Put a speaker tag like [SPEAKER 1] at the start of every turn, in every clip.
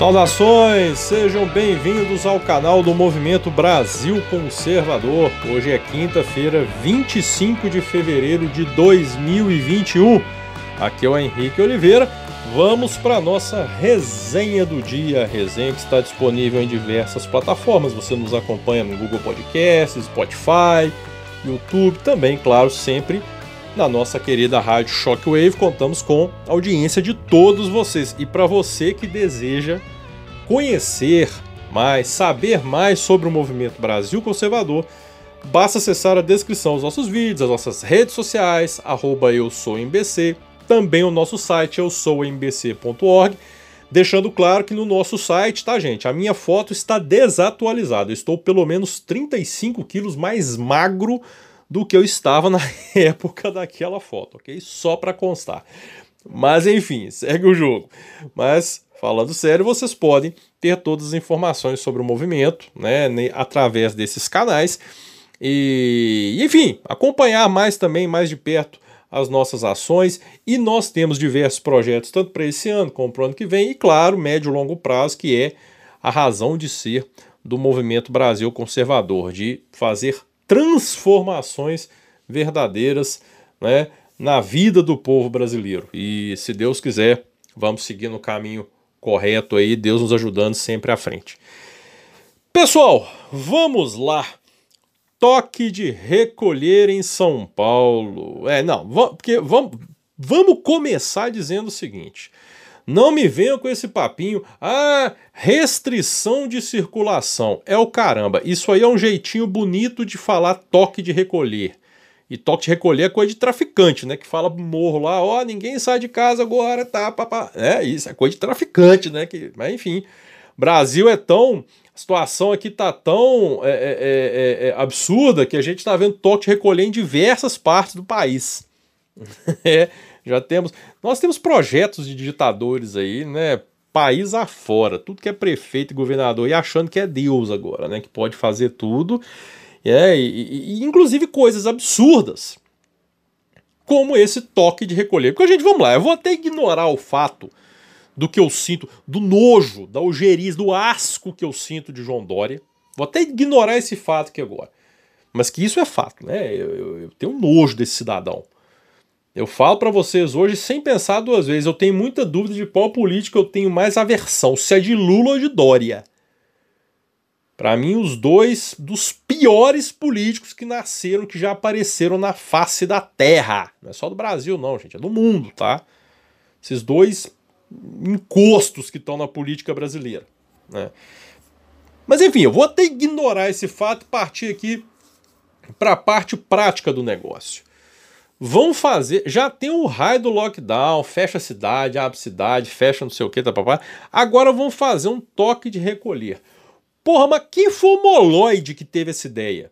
[SPEAKER 1] Saudações, sejam bem-vindos ao canal do Movimento Brasil Conservador. Hoje é quinta-feira, 25 de fevereiro de 2021. Aqui é o Henrique Oliveira. Vamos para a nossa resenha do dia. A resenha que está disponível em diversas plataformas. Você nos acompanha no Google Podcasts, Spotify, YouTube, também, claro, sempre na nossa querida rádio Shockwave. Contamos com a audiência de todos vocês. E para você que deseja conhecer mais, saber mais sobre o movimento Brasil Conservador, basta acessar a descrição dos nossos vídeos, as nossas redes sociais, arroba eu sou MBC, também o nosso site eu sou mbc.org, deixando claro que no nosso site, tá gente, a minha foto está desatualizada, eu estou pelo menos 35 quilos mais magro do que eu estava na época daquela foto, ok? Só para constar. Mas enfim, segue o jogo. Mas falando sério, vocês podem ter todas as informações sobre o movimento, né, através desses canais. E, enfim, acompanhar mais também, mais de perto, as nossas ações. E nós temos diversos projetos, tanto para esse ano como para o ano que vem, e claro, médio e longo prazo, que é a razão de ser do movimento Brasil Conservador, de fazer transformações verdadeiras né, na vida do povo brasileiro. E se Deus quiser, vamos seguir no caminho correto aí, Deus nos ajudando sempre à frente. Pessoal, vamos lá. Toque de recolher em São Paulo. É, não, porque vamos, vamos começar dizendo o seguinte: não me venham com esse papinho. Ah, restrição de circulação. É o caramba. Isso aí é um jeitinho bonito de falar toque de recolher. E toque de recolher é coisa de traficante, né? Que fala morro lá, ó, oh, ninguém sai de casa agora, tá, papá. É isso, é coisa de traficante, né? Que, mas enfim, Brasil é tão. A situação aqui tá tão é, é, é, é absurda que a gente tá vendo toque de recolher em diversas partes do país. é. Já temos. Nós temos projetos de digitadores aí, né? País afora, tudo que é prefeito e governador e achando que é Deus agora, né? Que pode fazer tudo. É, e, e inclusive coisas absurdas. Como esse toque de recolher. Porque a gente, vamos lá, eu vou até ignorar o fato do que eu sinto, do nojo, da ojeriza, do asco que eu sinto de João Dória. Vou até ignorar esse fato aqui agora. Mas que isso é fato, né? Eu, eu, eu tenho nojo desse cidadão. Eu falo para vocês hoje sem pensar duas vezes. Eu tenho muita dúvida de qual político eu tenho mais aversão, se é de Lula ou de Dória. Para mim, os dois dos piores políticos que nasceram, que já apareceram na face da Terra. Não é só do Brasil, não, gente, é do mundo, tá? Esses dois encostos que estão na política brasileira. Né? Mas enfim, eu vou até ignorar esse fato e partir aqui para a parte prática do negócio. Vão fazer. Já tem o raio do lockdown, fecha a cidade, abre a cidade, fecha não sei o que, tá papai. Agora vão fazer um toque de recolher. Porra, mas quem foi o moloide que teve essa ideia?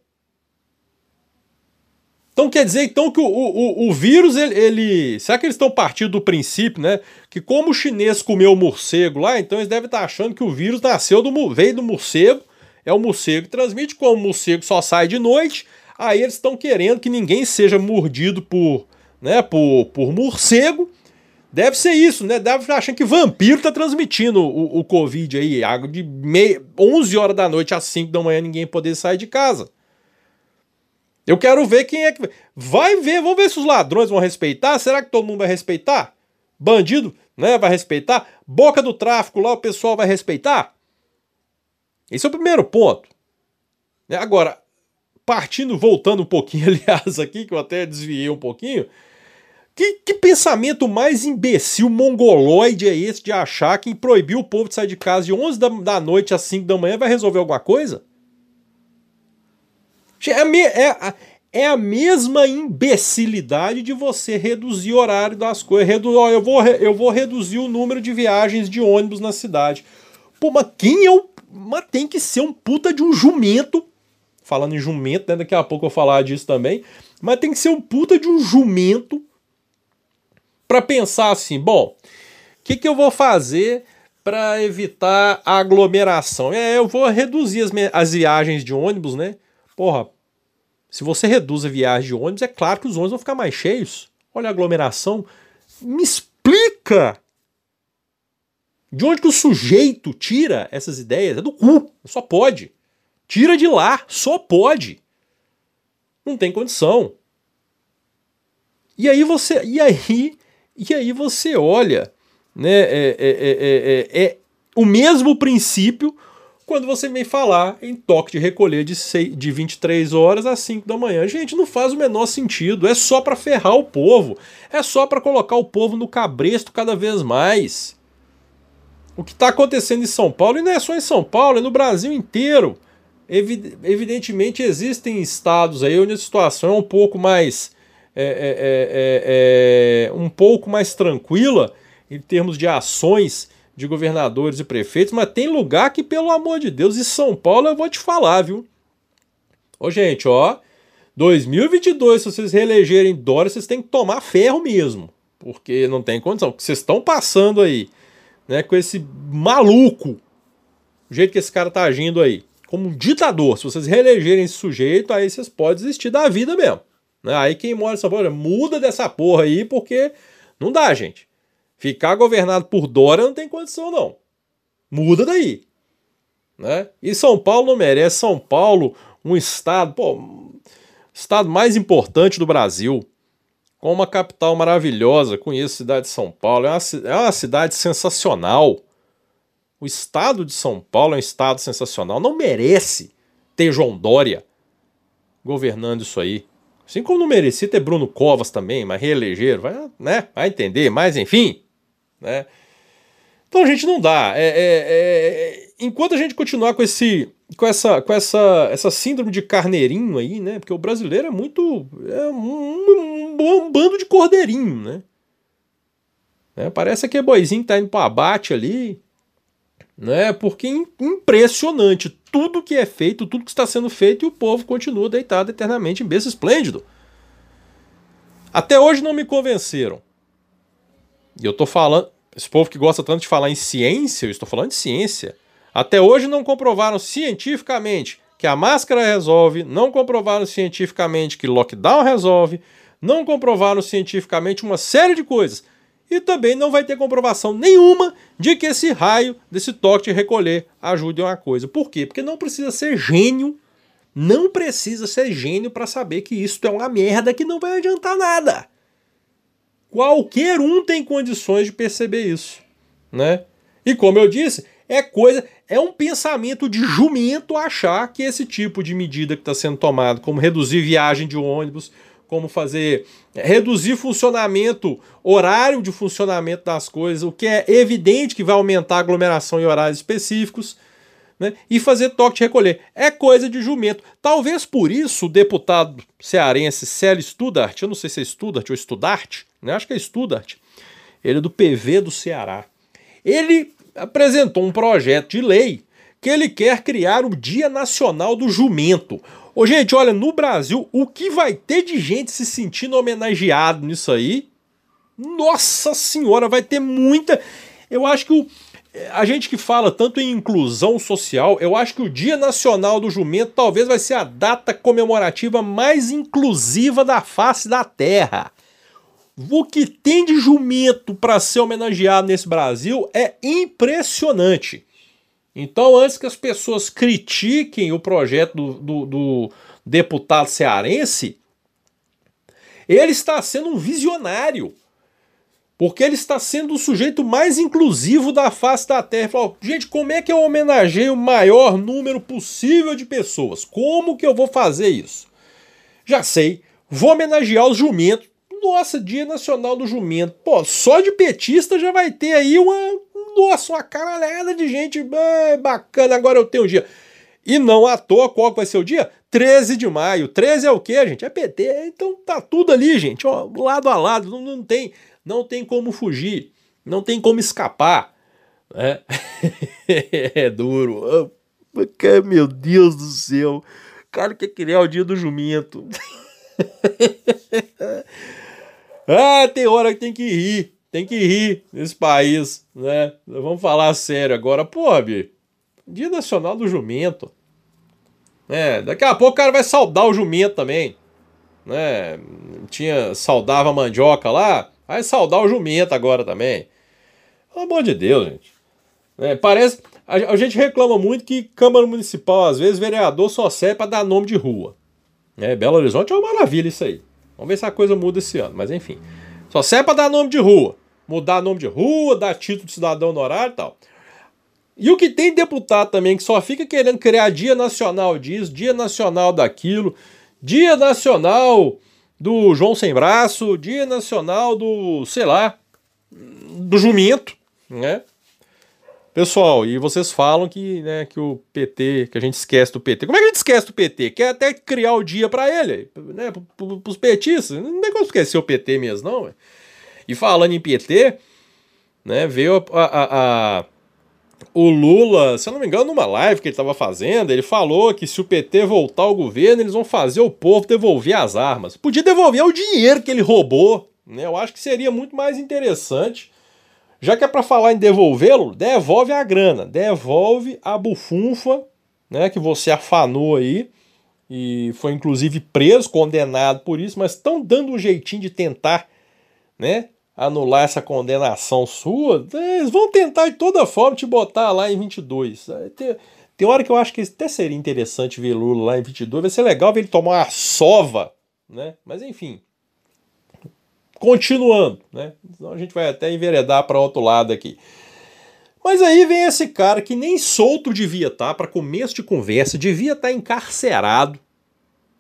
[SPEAKER 1] Então quer dizer então que o, o, o vírus, ele, ele, Será que eles estão partindo do princípio, né? Que como o chinês comeu o morcego lá, então eles devem estar achando que o vírus nasceu do, veio do morcego, é o morcego que transmite, como o morcego só sai de noite, Aí eles estão querendo que ninguém seja mordido por, né, por, por morcego. Deve ser isso, né? Deve estar achando que vampiro tá transmitindo o, o Covid aí. De meia, 11 horas da noite às 5 da manhã ninguém poder sair de casa. Eu quero ver quem é que. Vai ver, vamos ver se os ladrões vão respeitar. Será que todo mundo vai respeitar? Bandido, né? Vai respeitar? Boca do tráfico lá, o pessoal vai respeitar? Esse é o primeiro ponto. Agora, partindo, voltando um pouquinho, aliás, aqui, que eu até desviei um pouquinho. Que, que, pensamento mais imbecil, mongoloide é esse de achar que proibir o povo de sair de casa de 11 da, da noite às 5 da manhã vai resolver alguma coisa? É a, me, é, a, é a mesma imbecilidade de você reduzir o horário das coisas. Redu, ó, eu, vou, eu vou reduzir o número de viagens de ônibus na cidade. Pô, mas quem é o. Mas tem que ser um puta de um jumento falando em jumento, né? Daqui a pouco eu vou falar disso também. Mas tem que ser um puta de um jumento para pensar assim, bom, o que, que eu vou fazer para evitar a aglomeração? É, eu vou reduzir as, as viagens de ônibus, né? Porra, se você reduz a viagem de ônibus, é claro que os ônibus vão ficar mais cheios. Olha a aglomeração. Me explica De onde que o sujeito tira essas ideias? É do cu, só pode. Tira de lá, só pode. Não tem condição. E aí você, e aí, e aí você olha, né? É, é, é, é, o mesmo princípio quando você vem falar em toque de recolher de, 6, de 23 horas às 5 da manhã. Gente, não faz o menor sentido. É só para ferrar o povo. É só para colocar o povo no cabresto cada vez mais. O que está acontecendo em São Paulo, e não é só em São Paulo, é no Brasil inteiro. Evidentemente existem estados aí onde a situação é um pouco mais é, é, é, um pouco mais tranquila em termos de ações de governadores e prefeitos, mas tem lugar que, pelo amor de Deus, e São Paulo eu vou te falar, viu? Ô, gente, ó, 2022, se vocês reelegerem Dória, vocês têm que tomar ferro mesmo, porque não tem condição. O que vocês estão passando aí, né, com esse maluco, o jeito que esse cara tá agindo aí, como um ditador, se vocês reelegerem esse sujeito, aí vocês podem desistir da vida mesmo. Né? Aí quem mora São Paulo, muda dessa porra aí, porque não dá, gente. Ficar governado por Dória não tem condição, não. Muda daí. Né? E São Paulo não merece. São Paulo, um estado, pô, estado mais importante do Brasil, com uma capital maravilhosa. Conheço a cidade de São Paulo, é uma, é uma cidade sensacional. O estado de São Paulo é um estado sensacional. Não merece ter João Dória governando isso aí. Assim como não merecia ter Bruno Covas também, mas reeleger, vai, né? vai entender, mas enfim. Né? Então, a gente, não dá. É, é, é, enquanto a gente continuar com, esse, com, essa, com essa, essa síndrome de carneirinho aí, né? Porque o brasileiro é muito. É um, um, um bando de cordeirinho, né? É, parece que é boizinho que tá indo para abate ali. Né? Porque é impressionante tudo que é feito, tudo que está sendo feito, e o povo continua deitado eternamente em berço esplêndido. Até hoje não me convenceram e eu tô falando. Esse povo que gosta tanto de falar em ciência, eu estou falando de ciência. Até hoje não comprovaram cientificamente que a máscara resolve, não comprovaram cientificamente que lockdown resolve, não comprovaram cientificamente uma série de coisas. E também não vai ter comprovação nenhuma de que esse raio desse toque de recolher ajude uma coisa. Por quê? Porque não precisa ser gênio, não precisa ser gênio para saber que isso é uma merda que não vai adiantar nada. Qualquer um tem condições de perceber isso, né? E como eu disse, é coisa, é um pensamento de jumento achar que esse tipo de medida que está sendo tomado, como reduzir viagem de ônibus, como fazer reduzir funcionamento, horário de funcionamento das coisas, o que é evidente que vai aumentar a aglomeração em horários específicos, né? e fazer toque de recolher. É coisa de jumento. Talvez por isso o deputado cearense Célio Studart, eu não sei se é Studart ou Studart, né? acho que é Studart, ele é do PV do Ceará. Ele apresentou um projeto de lei que ele quer criar o Dia Nacional do Jumento. Ô, gente, olha, no Brasil, o que vai ter de gente se sentindo homenageado nisso aí? Nossa Senhora, vai ter muita. Eu acho que o, a gente que fala tanto em inclusão social, eu acho que o Dia Nacional do Jumento talvez vai ser a data comemorativa mais inclusiva da face da Terra. O que tem de jumento para ser homenageado nesse Brasil é impressionante. Então, antes que as pessoas critiquem o projeto do, do, do deputado cearense, ele está sendo um visionário. Porque ele está sendo o sujeito mais inclusivo da face da Terra. Falou, gente, como é que eu homenageio o maior número possível de pessoas? Como que eu vou fazer isso? Já sei, vou homenagear os jumentos. Nossa, Dia Nacional do Jumento. Pô, só de petista já vai ter aí uma. Nossa, uma caralhada de gente bacana. Agora eu tenho um dia. E não à toa, qual vai ser o dia? 13 de maio. 13 é o quê, gente? É PT. Então tá tudo ali, gente. Ó, lado a lado. Não, não tem não tem como fugir, não tem como escapar. Né? é duro. Meu Deus do céu. Cara, quer criar o dia do jumento. ah, tem hora que tem que rir. Tem que rir nesse país, né? Vamos falar sério agora. Pô, Bi, Dia Nacional do Jumento. É, daqui a pouco o cara vai saudar o jumento também. Né? Tinha, saudava a mandioca lá. Vai saudar o jumento agora também. Pelo amor de Deus, gente. É, parece. A, a, gente reclama muito que Câmara Municipal, às vezes, vereador só serve para dar nome de rua. É, Belo Horizonte é uma maravilha isso aí. Vamos ver se a coisa muda esse ano, mas enfim. Só serve para dar nome de rua. Mudar nome de rua, dar título de cidadão honorário e tal. E o que tem deputado também que só fica querendo criar dia nacional disso, dia nacional daquilo, dia nacional do João Sem Braço, dia nacional do, sei lá, do jumento, né? Pessoal, e vocês falam que, né, que o PT, que a gente esquece do PT. Como é que a gente esquece do PT? Quer até criar o dia para ele, né, pros petistas. Não tem como esquecer o PT mesmo, não. E falando em PT, né, veio a, a, a, o Lula, se eu não me engano, numa live que ele estava fazendo, ele falou que se o PT voltar ao governo, eles vão fazer o povo devolver as armas. Podia devolver o dinheiro que ele roubou, né? Eu acho que seria muito mais interessante já que é para falar em devolvê-lo, devolve a grana, devolve a bufunfa, né, que você afanou aí e foi inclusive preso, condenado por isso, mas estão dando um jeitinho de tentar, né, anular essa condenação sua. Eles vão tentar de toda forma te botar lá em 22. Tem, tem hora que eu acho que até seria interessante ver Lula lá em 22, vai ser legal ver ele tomar uma sova, né? Mas enfim, Continuando, né? Então a gente vai até enveredar para outro lado aqui. Mas aí vem esse cara que nem solto devia estar, tá, para começo de conversa, devia estar tá encarcerado,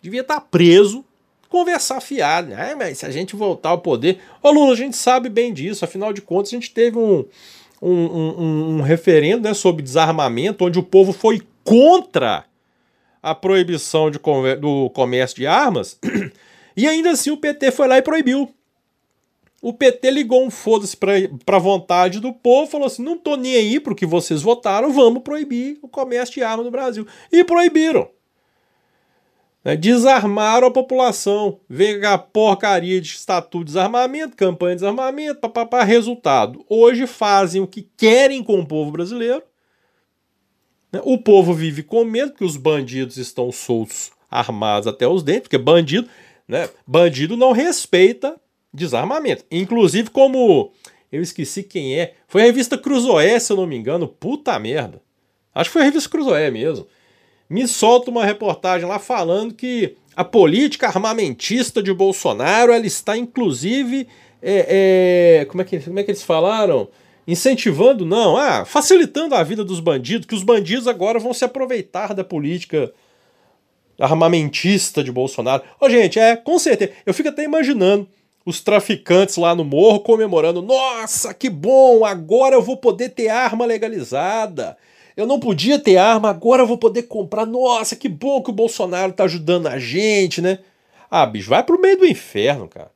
[SPEAKER 1] devia estar tá preso, conversar fiado. Ah, mas se a gente voltar ao poder. Ô Lula, a gente sabe bem disso, afinal de contas, a gente teve um, um, um, um referendo né, sobre desarmamento, onde o povo foi contra a proibição de, do comércio de armas, e ainda assim o PT foi lá e proibiu. O PT ligou um foda-se para a vontade do povo, falou assim: não tô nem aí pro que vocês votaram, vamos proibir o comércio de arma no Brasil. E proibiram. Né? Desarmaram a população. Veio a porcaria de estatuto de desarmamento, campanha de desarmamento, papapá. Resultado: hoje fazem o que querem com o povo brasileiro. Né? O povo vive com medo que os bandidos estão soltos, armados até os dentes, porque bandido, né? bandido não respeita desarmamento. Inclusive, como eu esqueci quem é, foi a revista Cruzoé, se eu não me engano, puta merda. Acho que foi a revista Cruzoé mesmo. Me solta uma reportagem lá falando que a política armamentista de Bolsonaro ela está inclusive é, é, como, é que, como é que eles falaram? Incentivando, não, ah, facilitando a vida dos bandidos, que os bandidos agora vão se aproveitar da política armamentista de Bolsonaro. Ô, gente, é, com certeza. Eu fico até imaginando os traficantes lá no morro comemorando: nossa, que bom, agora eu vou poder ter arma legalizada. Eu não podia ter arma, agora eu vou poder comprar. Nossa, que bom que o Bolsonaro tá ajudando a gente, né? Ah, bicho, vai pro meio do inferno, cara.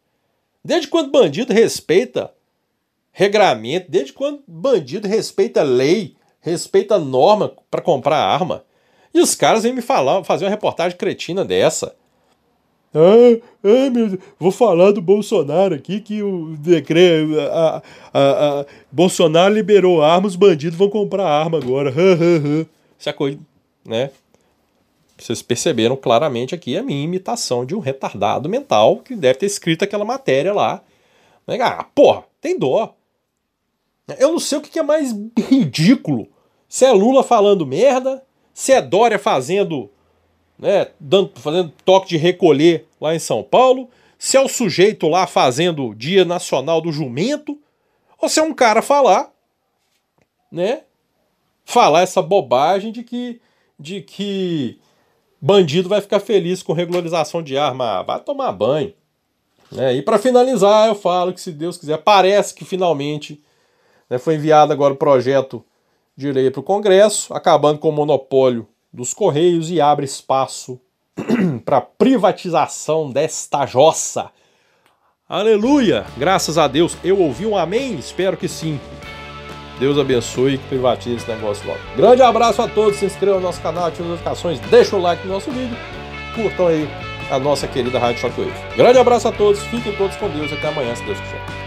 [SPEAKER 1] Desde quando bandido respeita regramento, desde quando bandido respeita lei, respeita norma para comprar arma. E os caras vêm me falar, fazer uma reportagem cretina dessa. Ah, ah, meu Deus. Vou falar do Bolsonaro aqui, que o decreto. A, a, a, Bolsonaro liberou armas, os bandidos vão comprar arma agora. Essa coisa, né? Vocês perceberam claramente aqui a minha imitação de um retardado mental que deve ter escrito aquela matéria lá. Né? Ah, porra, tem dó. Eu não sei o que é mais ridículo. Se é Lula falando merda, se é Dória fazendo né, dando, fazendo toque de recolher lá em São Paulo, se é o sujeito lá fazendo Dia Nacional do Jumento, ou se é um cara falar, né, falar essa bobagem de que, de que bandido vai ficar feliz com regularização de arma, ah, vai tomar banho. Né? E para finalizar, eu falo que se Deus quiser, parece que finalmente né, foi enviado agora o projeto de lei para o Congresso, acabando com o monopólio dos Correios e abre espaço para privatização desta jossa. Aleluia! Graças a Deus. Eu ouvi um amém? Espero que sim. Deus abençoe e privatize esse negócio logo. Grande abraço a todos, se inscrevam no nosso canal, ativem as notificações, deixa o like no nosso vídeo, curtam aí a nossa querida Rádio Shockwave. Grande abraço a todos, fiquem todos com Deus, até amanhã, se Deus quiser.